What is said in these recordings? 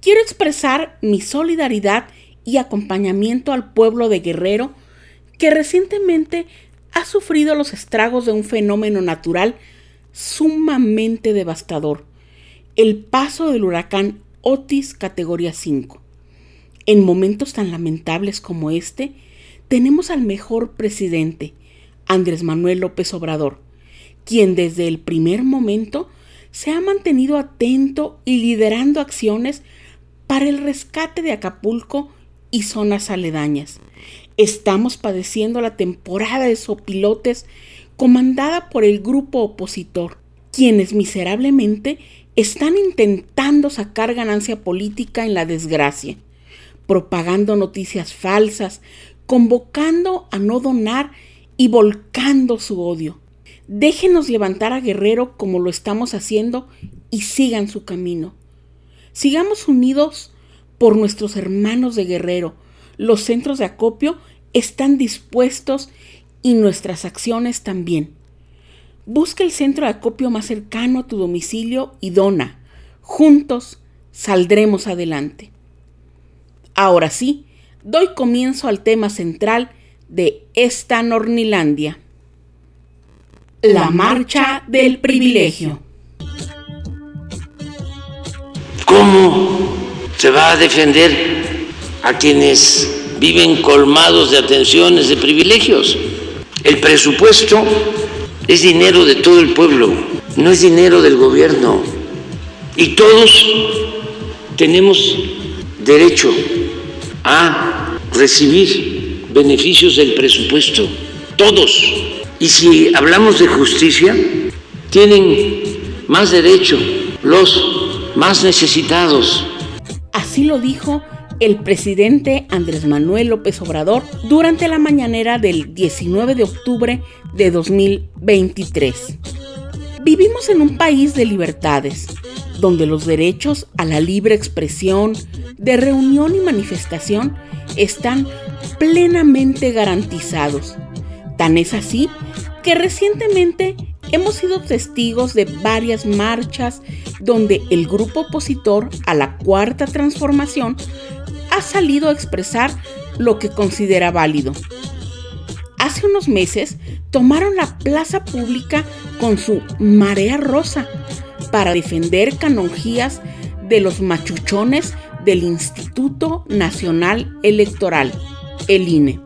quiero expresar mi solidaridad y acompañamiento al pueblo de Guerrero que recientemente ha sufrido los estragos de un fenómeno natural sumamente devastador, el paso del huracán Otis categoría 5. En momentos tan lamentables como este, tenemos al mejor presidente, Andrés Manuel López Obrador, quien desde el primer momento se ha mantenido atento y liderando acciones para el rescate de Acapulco y zonas aledañas. Estamos padeciendo la temporada de sopilotes comandada por el grupo opositor, quienes miserablemente están intentando sacar ganancia política en la desgracia, propagando noticias falsas, convocando a no donar y volcando su odio. Déjenos levantar a Guerrero como lo estamos haciendo y sigan su camino. Sigamos unidos por nuestros hermanos de Guerrero. Los centros de acopio están dispuestos y nuestras acciones también. Busca el centro de acopio más cercano a tu domicilio y dona. Juntos saldremos adelante. Ahora sí, doy comienzo al tema central de esta Nornilandia la marcha del privilegio. ¿Cómo se va a defender a quienes viven colmados de atenciones, de privilegios? El presupuesto es dinero de todo el pueblo, no es dinero del gobierno. Y todos tenemos derecho a recibir beneficios del presupuesto, todos. Y si hablamos de justicia, tienen más derecho los más necesitados. Así lo dijo el presidente Andrés Manuel López Obrador durante la mañanera del 19 de octubre de 2023. Vivimos en un país de libertades, donde los derechos a la libre expresión, de reunión y manifestación están plenamente garantizados. Tan es así que recientemente hemos sido testigos de varias marchas donde el grupo opositor a la cuarta transformación ha salido a expresar lo que considera válido. Hace unos meses tomaron la plaza pública con su marea rosa para defender canonjías de los machuchones del Instituto Nacional Electoral, el INE,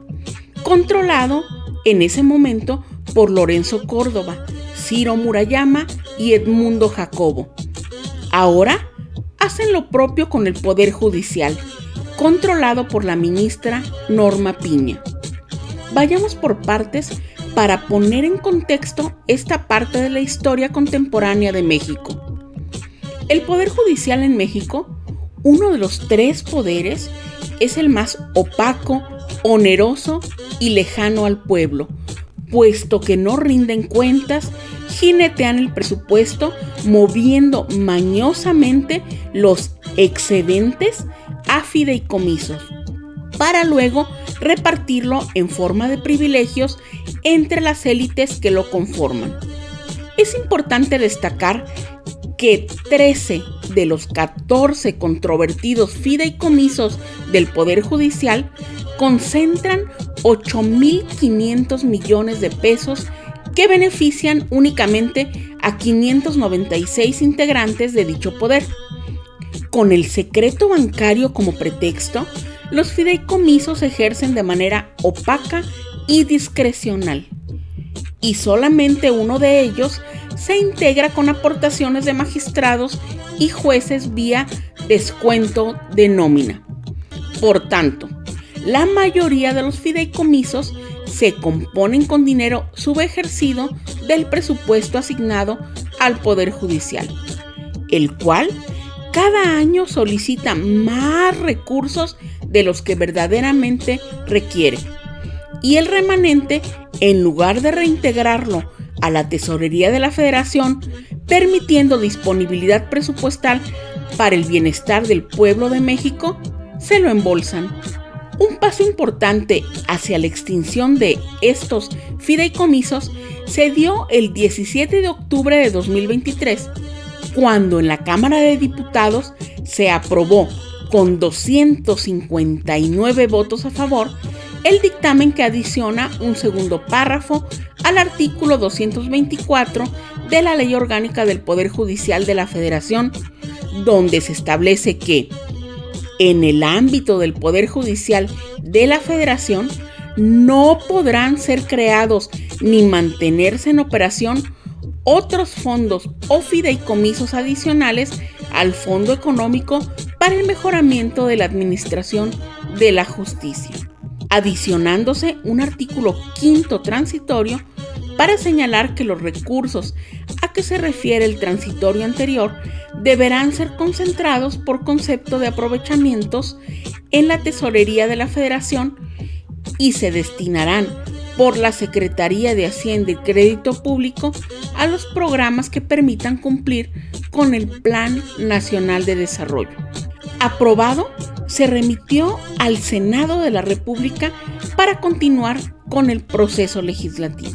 controlado en ese momento por Lorenzo Córdoba, Ciro Murayama y Edmundo Jacobo. Ahora hacen lo propio con el Poder Judicial, controlado por la ministra Norma Piña. Vayamos por partes para poner en contexto esta parte de la historia contemporánea de México. El Poder Judicial en México, uno de los tres poderes, es el más opaco, oneroso y lejano al pueblo, puesto que no rinden cuentas, jinetean el presupuesto moviendo mañosamente los excedentes a fideicomisos para luego repartirlo en forma de privilegios entre las élites que lo conforman. Es importante destacar que 13 de los 14 controvertidos fideicomisos del Poder Judicial concentran 8.500 millones de pesos que benefician únicamente a 596 integrantes de dicho poder. Con el secreto bancario como pretexto, los fideicomisos ejercen de manera opaca y discrecional. Y solamente uno de ellos se integra con aportaciones de magistrados y jueces vía descuento de nómina. Por tanto, la mayoría de los fideicomisos se componen con dinero subejercido del presupuesto asignado al Poder Judicial, el cual cada año solicita más recursos de los que verdaderamente requiere. Y el remanente, en lugar de reintegrarlo a la tesorería de la federación, permitiendo disponibilidad presupuestal para el bienestar del pueblo de México, se lo embolsan. Un paso importante hacia la extinción de estos fideicomisos se dio el 17 de octubre de 2023, cuando en la Cámara de Diputados se aprobó con 259 votos a favor el dictamen que adiciona un segundo párrafo al artículo 224 de la Ley Orgánica del Poder Judicial de la Federación, donde se establece que en el ámbito del Poder Judicial de la Federación no podrán ser creados ni mantenerse en operación otros fondos o fideicomisos adicionales al Fondo Económico para el mejoramiento de la administración de la justicia, adicionándose un artículo quinto transitorio para señalar que los recursos a que se refiere el transitorio anterior deberán ser concentrados por concepto de aprovechamientos en la tesorería de la federación y se destinarán por la Secretaría de Hacienda y Crédito Público a los programas que permitan cumplir con el Plan Nacional de Desarrollo. Aprobado, se remitió al Senado de la República para continuar con el proceso legislativo.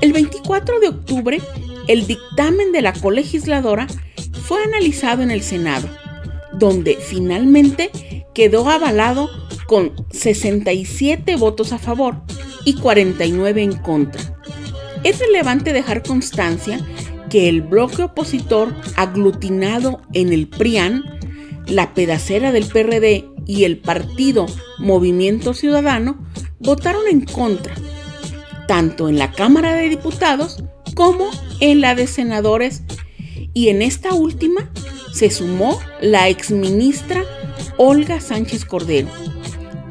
El 24 de octubre, el dictamen de la colegisladora fue analizado en el Senado, donde finalmente quedó avalado con 67 votos a favor y 49 en contra. Es relevante dejar constancia que el bloque opositor aglutinado en el PRIAN, la pedacera del PRD y el partido Movimiento Ciudadano votaron en contra, tanto en la Cámara de Diputados como en la de Senadores, y en esta última se sumó la exministra Olga Sánchez Cordero,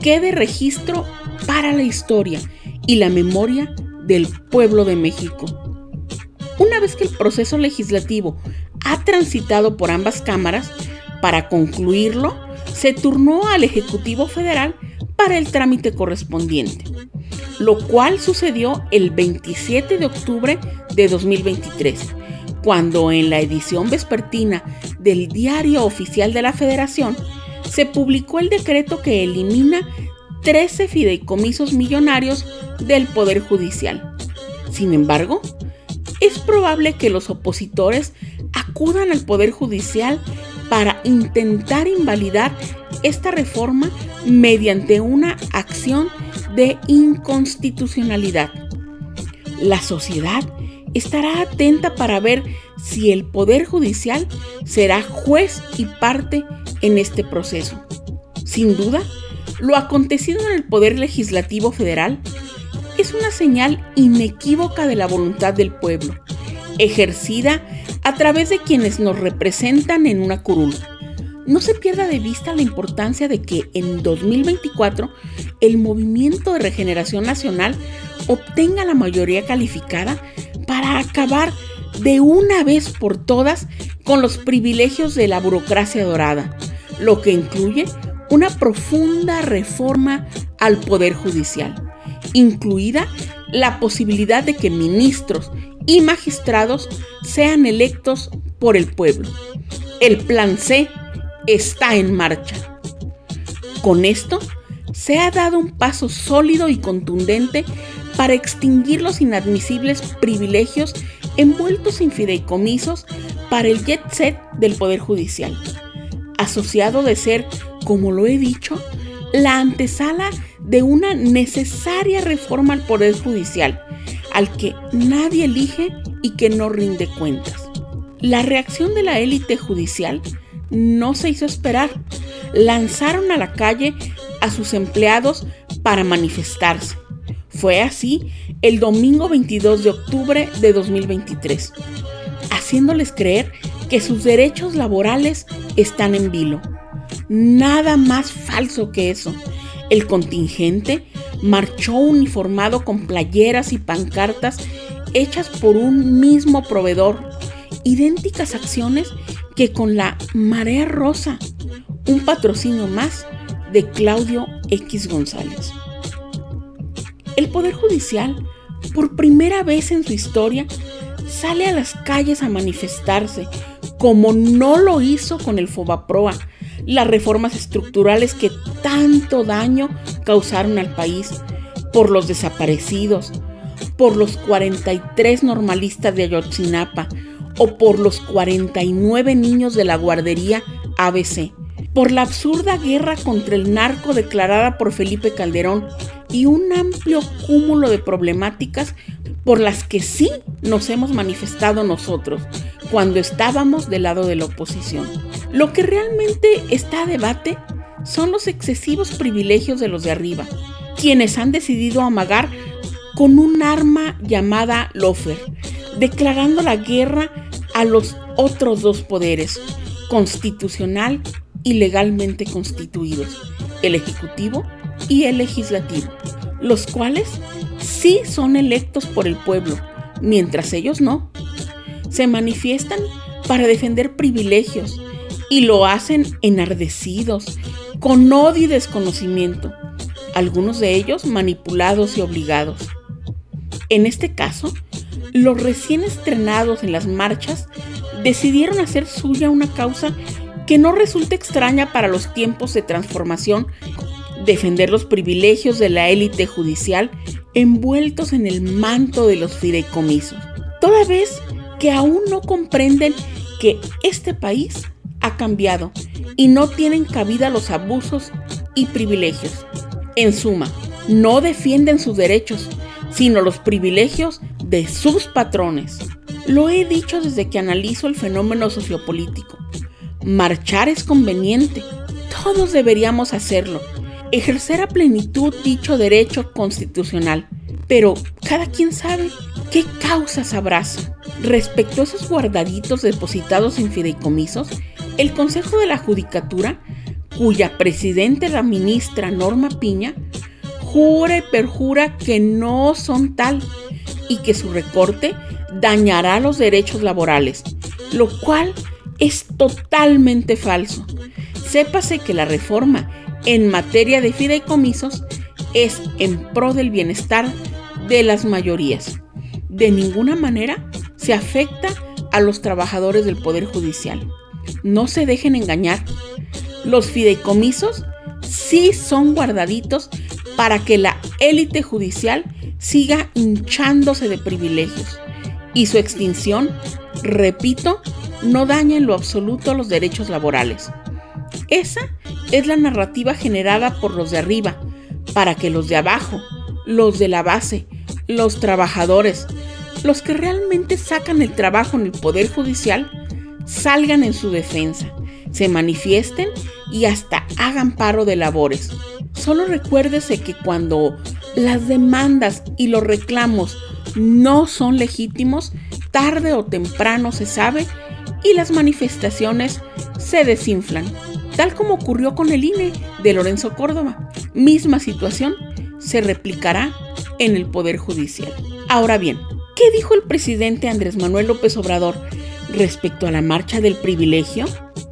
que de registro para la historia y la memoria del pueblo de México. Una vez que el proceso legislativo ha transitado por ambas cámaras, para concluirlo, se turnó al Ejecutivo Federal para el trámite correspondiente, lo cual sucedió el 27 de octubre de 2023, cuando en la edición vespertina del Diario Oficial de la Federación se publicó el decreto que elimina 13 fideicomisos millonarios del Poder Judicial. Sin embargo, es probable que los opositores acudan al Poder Judicial para intentar invalidar esta reforma mediante una acción de inconstitucionalidad. La sociedad estará atenta para ver si el Poder Judicial será juez y parte en este proceso. Sin duda, lo acontecido en el Poder Legislativo Federal es una señal inequívoca de la voluntad del pueblo, ejercida a través de quienes nos representan en una curul. No se pierda de vista la importancia de que en 2024 el Movimiento de Regeneración Nacional obtenga la mayoría calificada para acabar de una vez por todas con los privilegios de la burocracia dorada, lo que incluye una profunda reforma al Poder Judicial, incluida la posibilidad de que ministros y magistrados sean electos por el pueblo. El plan C está en marcha. Con esto, se ha dado un paso sólido y contundente para extinguir los inadmisibles privilegios envueltos en fideicomisos para el jet set del Poder Judicial, asociado de ser como lo he dicho, la antesala de una necesaria reforma al Poder Judicial, al que nadie elige y que no rinde cuentas. La reacción de la élite judicial no se hizo esperar. Lanzaron a la calle a sus empleados para manifestarse. Fue así el domingo 22 de octubre de 2023, haciéndoles creer que sus derechos laborales están en vilo. Nada más falso que eso. El contingente marchó uniformado con playeras y pancartas hechas por un mismo proveedor, idénticas acciones que con la Marea Rosa, un patrocinio más de Claudio X González. El Poder Judicial, por primera vez en su historia, sale a las calles a manifestarse, como no lo hizo con el Fobaproa, las reformas estructurales que tanto daño causaron al país, por los desaparecidos, por los 43 normalistas de Ayotzinapa o por los 49 niños de la guardería ABC, por la absurda guerra contra el narco declarada por Felipe Calderón y un amplio cúmulo de problemáticas por las que sí nos hemos manifestado nosotros cuando estábamos del lado de la oposición. Lo que realmente está a debate son los excesivos privilegios de los de arriba, quienes han decidido amagar con un arma llamada Lofer, declarando la guerra a los otros dos poderes, constitucional y legalmente constituidos, el Ejecutivo y el Legislativo, los cuales sí son electos por el pueblo, mientras ellos no. Se manifiestan para defender privilegios y lo hacen enardecidos, con odio y desconocimiento, algunos de ellos manipulados y obligados. En este caso, los recién estrenados en las marchas decidieron hacer suya una causa que no resulta extraña para los tiempos de transformación, defender los privilegios de la élite judicial envueltos en el manto de los fideicomisos, toda vez que aún no comprenden que este país ha cambiado y no tienen cabida los abusos y privilegios. En suma, no defienden sus derechos, sino los privilegios de sus patrones. Lo he dicho desde que analizo el fenómeno sociopolítico. Marchar es conveniente. Todos deberíamos hacerlo. Ejercer a plenitud dicho derecho constitucional. Pero cada quien sabe qué causas abraza. Respecto a esos guardaditos depositados en fideicomisos, el Consejo de la Judicatura, cuya presidente es la ministra Norma Piña, jura y perjura que no son tal y que su recorte dañará los derechos laborales, lo cual es totalmente falso. Sépase que la reforma en materia de fideicomisos es en pro del bienestar de las mayorías. De ninguna manera se afecta a los trabajadores del Poder Judicial. No se dejen engañar. Los fideicomisos sí son guardaditos para que la élite judicial siga hinchándose de privilegios y su extinción, repito, no daña en lo absoluto los derechos laborales. Esa es la narrativa generada por los de arriba, para que los de abajo, los de la base, los trabajadores, los que realmente sacan el trabajo en el Poder Judicial, salgan en su defensa, se manifiesten y hasta hagan paro de labores. Solo recuérdese que cuando las demandas y los reclamos no son legítimos, tarde o temprano se sabe y las manifestaciones se desinflan, tal como ocurrió con el INE de Lorenzo Córdoba. Misma situación se replicará en el Poder Judicial. Ahora bien, ¿qué dijo el presidente Andrés Manuel López Obrador respecto a la marcha del privilegio?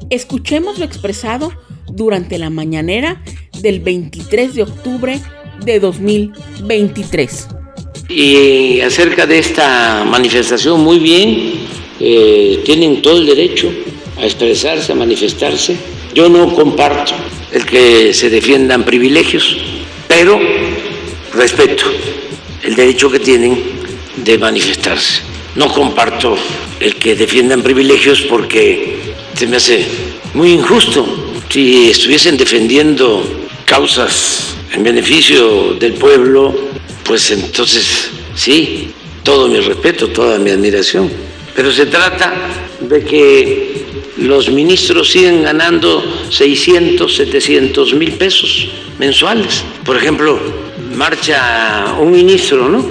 Escuchemos lo expresado durante la mañanera del 23 de octubre de 2023. Y acerca de esta manifestación, muy bien, eh, tienen todo el derecho a expresarse, a manifestarse. Yo no comparto el que se defiendan privilegios, pero respeto el derecho que tienen de manifestarse. No comparto el que defiendan privilegios porque se me hace muy injusto si estuviesen defendiendo causas en beneficio del pueblo, pues entonces sí, todo mi respeto, toda mi admiración. Pero se trata de que los ministros siguen ganando 600, 700 mil pesos mensuales. Por ejemplo, marcha un ministro, ¿no?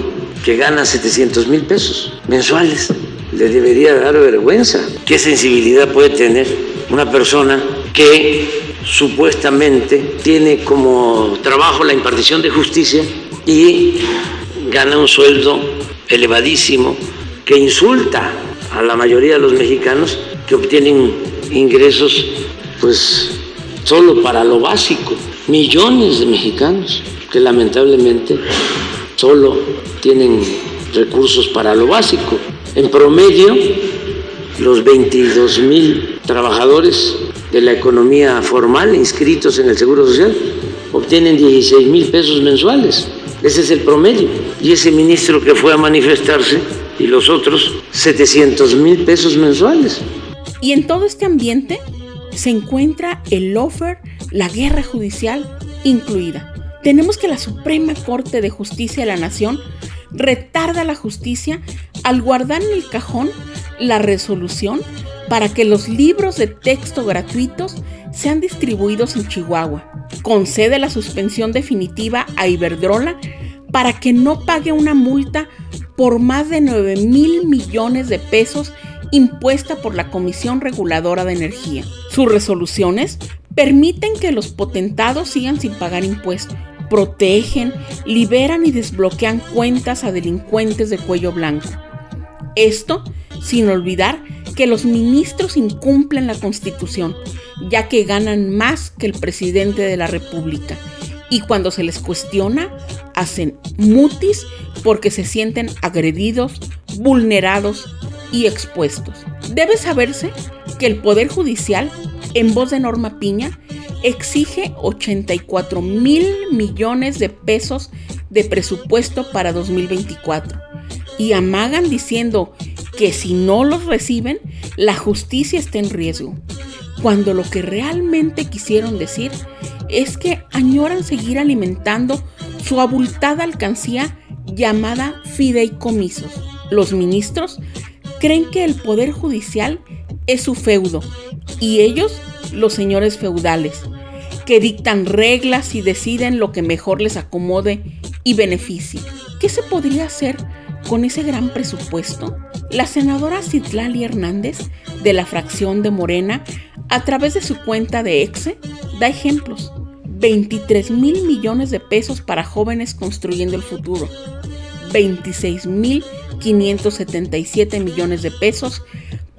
Que gana 700 mil pesos mensuales. Le debería dar vergüenza. ¿Qué sensibilidad puede tener una persona que supuestamente tiene como trabajo la impartición de justicia y gana un sueldo elevadísimo que insulta a la mayoría de los mexicanos que obtienen ingresos pues solo para lo básico. Millones de mexicanos que lamentablemente solo tienen recursos para lo básico. En promedio, los 22 mil trabajadores de la economía formal inscritos en el Seguro Social obtienen 16 mil pesos mensuales. Ese es el promedio. Y ese ministro que fue a manifestarse y los otros 700 mil pesos mensuales. Y en todo este ambiente se encuentra el offer, la guerra judicial incluida. Tenemos que la Suprema Corte de Justicia de la Nación retarda la justicia al guardar en el cajón la resolución para que los libros de texto gratuitos sean distribuidos en Chihuahua. Concede la suspensión definitiva a Iberdrola para que no pague una multa por más de 9 mil millones de pesos impuesta por la Comisión Reguladora de Energía. Sus resoluciones permiten que los potentados sigan sin pagar impuestos, protegen, liberan y desbloquean cuentas a delincuentes de cuello blanco. Esto sin olvidar que los ministros incumplen la Constitución, ya que ganan más que el presidente de la República. Y cuando se les cuestiona, hacen mutis porque se sienten agredidos, vulnerados y expuestos. Debe saberse que el Poder Judicial, en voz de Norma Piña, exige 84 mil millones de pesos de presupuesto para 2024 y amagan diciendo que si no los reciben, la justicia está en riesgo, cuando lo que realmente quisieron decir es que añoran seguir alimentando su abultada alcancía llamada fideicomisos. Los ministros creen que el poder judicial es su feudo y ellos los señores feudales, que dictan reglas y deciden lo que mejor les acomode y beneficie. ¿Qué se podría hacer con ese gran presupuesto? La senadora Citlali Hernández, de la fracción de Morena, a través de su cuenta de EXE, da ejemplos. 23 mil millones de pesos para jóvenes construyendo el futuro. 26 mil 577 millones de pesos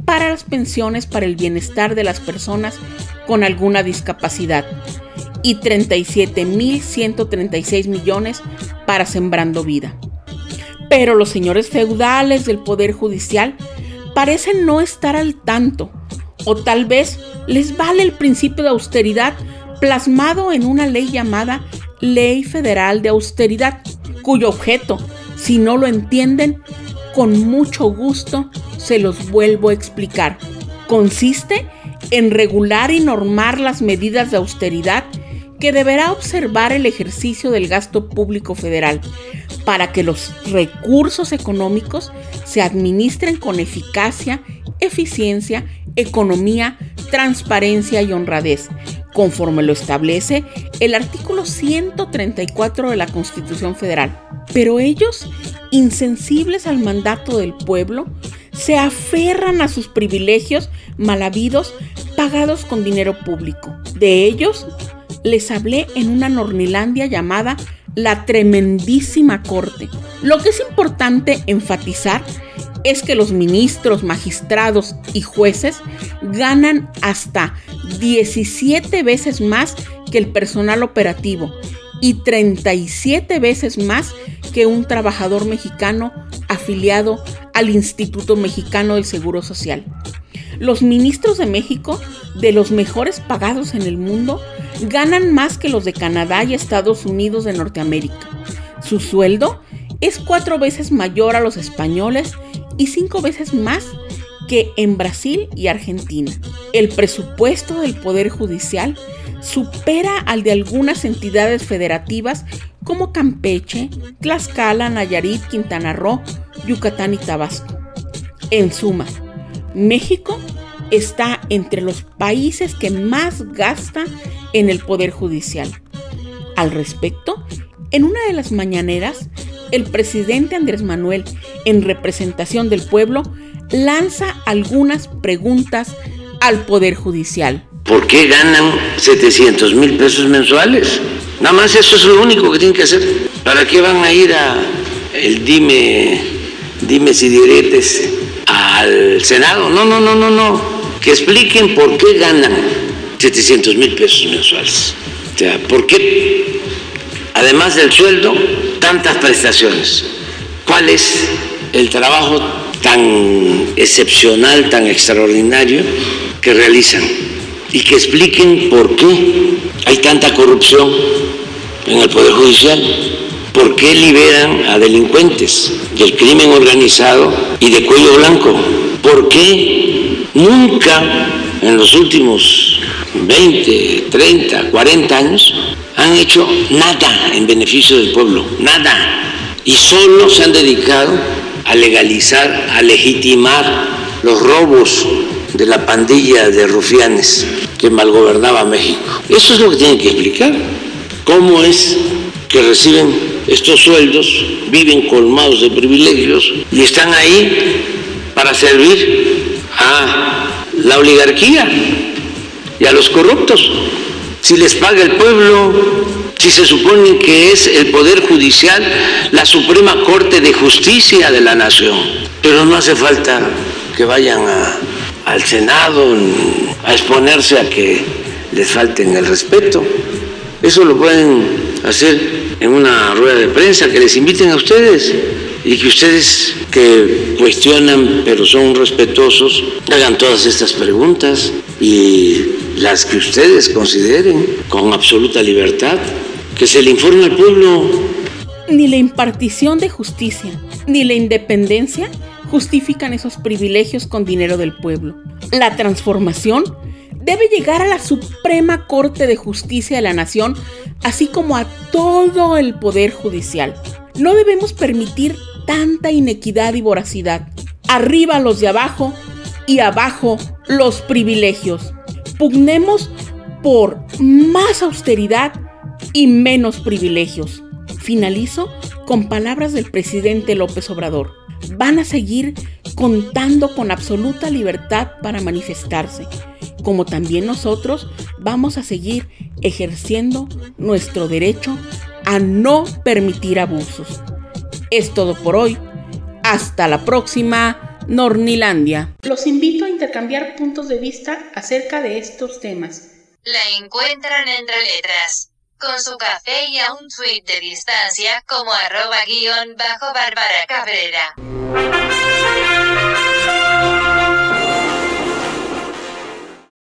para las pensiones para el bienestar de las personas con alguna discapacidad y 37.136 millones para Sembrando Vida. Pero los señores feudales del Poder Judicial parecen no estar al tanto, o tal vez les vale el principio de austeridad plasmado en una ley llamada Ley Federal de Austeridad, cuyo objeto, si no lo entienden, con mucho gusto se los vuelvo a explicar. Consiste en regular y normar las medidas de austeridad que deberá observar el ejercicio del gasto público federal para que los recursos económicos se administren con eficacia, eficiencia, economía, transparencia y honradez, conforme lo establece el artículo 134 de la Constitución Federal. Pero ellos, insensibles al mandato del pueblo, se aferran a sus privilegios mal habidos pagados con dinero público. De ellos les hablé en una Nornilandia llamada la tremendísima corte. Lo que es importante enfatizar es que los ministros, magistrados y jueces ganan hasta 17 veces más que el personal operativo y 37 veces más que un trabajador mexicano afiliado al Instituto Mexicano del Seguro Social. Los ministros de México, de los mejores pagados en el mundo, ganan más que los de Canadá y Estados Unidos de Norteamérica. Su sueldo es cuatro veces mayor a los españoles y cinco veces más que en Brasil y Argentina. El presupuesto del Poder Judicial supera al de algunas entidades federativas como Campeche, Tlaxcala, Nayarit, Quintana Roo, Yucatán y Tabasco. En suma, México está entre los países que más gasta en el Poder Judicial. Al respecto, en una de las mañaneras, el presidente Andrés Manuel, en representación del pueblo, lanza algunas preguntas al Poder Judicial. ¿Por qué ganan 700 mil pesos mensuales? Nada más eso es lo único que tienen que hacer. ¿Para qué van a ir a el dime, dime si diretes al Senado? No, no, no, no, no. que expliquen por qué ganan 700 mil pesos mensuales. O sea, ¿por qué, además del sueldo, tantas prestaciones? ¿Cuál es el trabajo tan excepcional, tan extraordinario que realizan? Y que expliquen por qué hay tanta corrupción en el Poder Judicial. ¿Por qué liberan a delincuentes del crimen organizado y de cuello blanco? ¿Por qué nunca en los últimos 20, 30, 40 años han hecho nada en beneficio del pueblo? Nada. Y solo se han dedicado a legalizar, a legitimar los robos de la pandilla de rufianes que malgobernaba México. Eso es lo que tienen que explicar. ¿Cómo es que reciben estos sueldos, viven colmados de privilegios y están ahí para servir a la oligarquía y a los corruptos? Si les paga el pueblo, si se supone que es el Poder Judicial la Suprema Corte de Justicia de la Nación. Pero no hace falta que vayan al Senado a exponerse a que les falten el respeto. Eso lo pueden hacer en una rueda de prensa, que les inviten a ustedes y que ustedes que cuestionan pero son respetuosos hagan todas estas preguntas y las que ustedes consideren con absoluta libertad, que se le informe al pueblo. Ni la impartición de justicia, ni la independencia justifican esos privilegios con dinero del pueblo. La transformación debe llegar a la Suprema Corte de Justicia de la Nación, así como a todo el Poder Judicial. No debemos permitir tanta inequidad y voracidad. Arriba los de abajo y abajo los privilegios. Pugnemos por más austeridad y menos privilegios. Finalizo con palabras del presidente López Obrador. Van a seguir contando con absoluta libertad para manifestarse como también nosotros vamos a seguir ejerciendo nuestro derecho a no permitir abusos. Es todo por hoy. Hasta la próxima, Nornilandia. Los invito a intercambiar puntos de vista acerca de estos temas. La encuentran entre letras, con su café y a un tweet de distancia como arroba guion bajo Bárbara Cabrera.